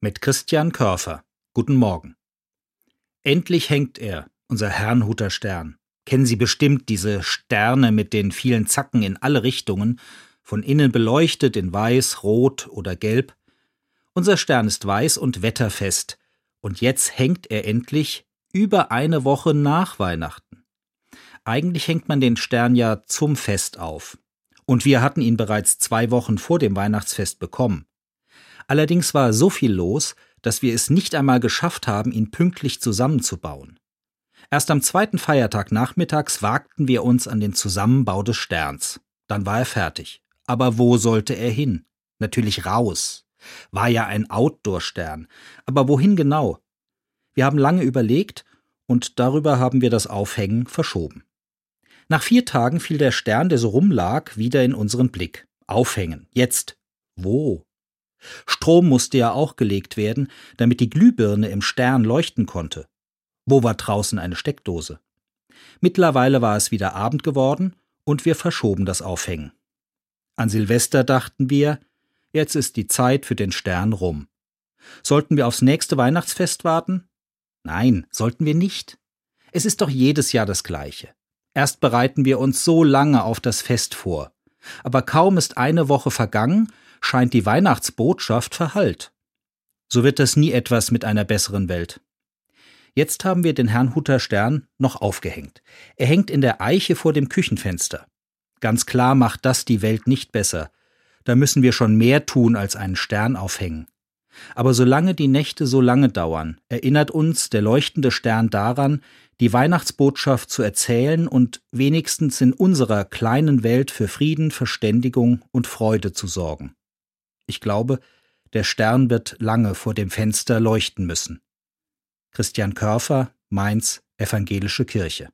mit Christian Körfer. Guten Morgen. Endlich hängt er, unser Herrnhuter Stern. Kennen Sie bestimmt diese Sterne mit den vielen Zacken in alle Richtungen, von innen beleuchtet in weiß, rot oder gelb? Unser Stern ist weiß und wetterfest, und jetzt hängt er endlich über eine Woche nach Weihnachten. Eigentlich hängt man den Stern ja zum Fest auf. Und wir hatten ihn bereits zwei Wochen vor dem Weihnachtsfest bekommen. Allerdings war so viel los, dass wir es nicht einmal geschafft haben, ihn pünktlich zusammenzubauen. Erst am zweiten Feiertag nachmittags wagten wir uns an den Zusammenbau des Sterns. Dann war er fertig. Aber wo sollte er hin? Natürlich raus. War ja ein Outdoor-Stern. Aber wohin genau? Wir haben lange überlegt und darüber haben wir das Aufhängen verschoben. Nach vier Tagen fiel der Stern, der so rumlag, wieder in unseren Blick. Aufhängen. Jetzt. Wo? Strom musste ja auch gelegt werden, damit die Glühbirne im Stern leuchten konnte. Wo war draußen eine Steckdose? Mittlerweile war es wieder Abend geworden und wir verschoben das Aufhängen. An Silvester dachten wir, jetzt ist die Zeit für den Stern rum. Sollten wir aufs nächste Weihnachtsfest warten? Nein, sollten wir nicht. Es ist doch jedes Jahr das gleiche. Erst bereiten wir uns so lange auf das Fest vor. Aber kaum ist eine Woche vergangen, scheint die Weihnachtsbotschaft verhallt. So wird das nie etwas mit einer besseren Welt. Jetzt haben wir den Herrnhuter Stern noch aufgehängt. Er hängt in der Eiche vor dem Küchenfenster. Ganz klar macht das die Welt nicht besser. Da müssen wir schon mehr tun als einen Stern aufhängen. Aber solange die Nächte so lange dauern, erinnert uns der leuchtende Stern daran, die Weihnachtsbotschaft zu erzählen und wenigstens in unserer kleinen Welt für Frieden, Verständigung und Freude zu sorgen. Ich glaube, der Stern wird lange vor dem Fenster leuchten müssen. Christian Körfer, Mainz, Evangelische Kirche.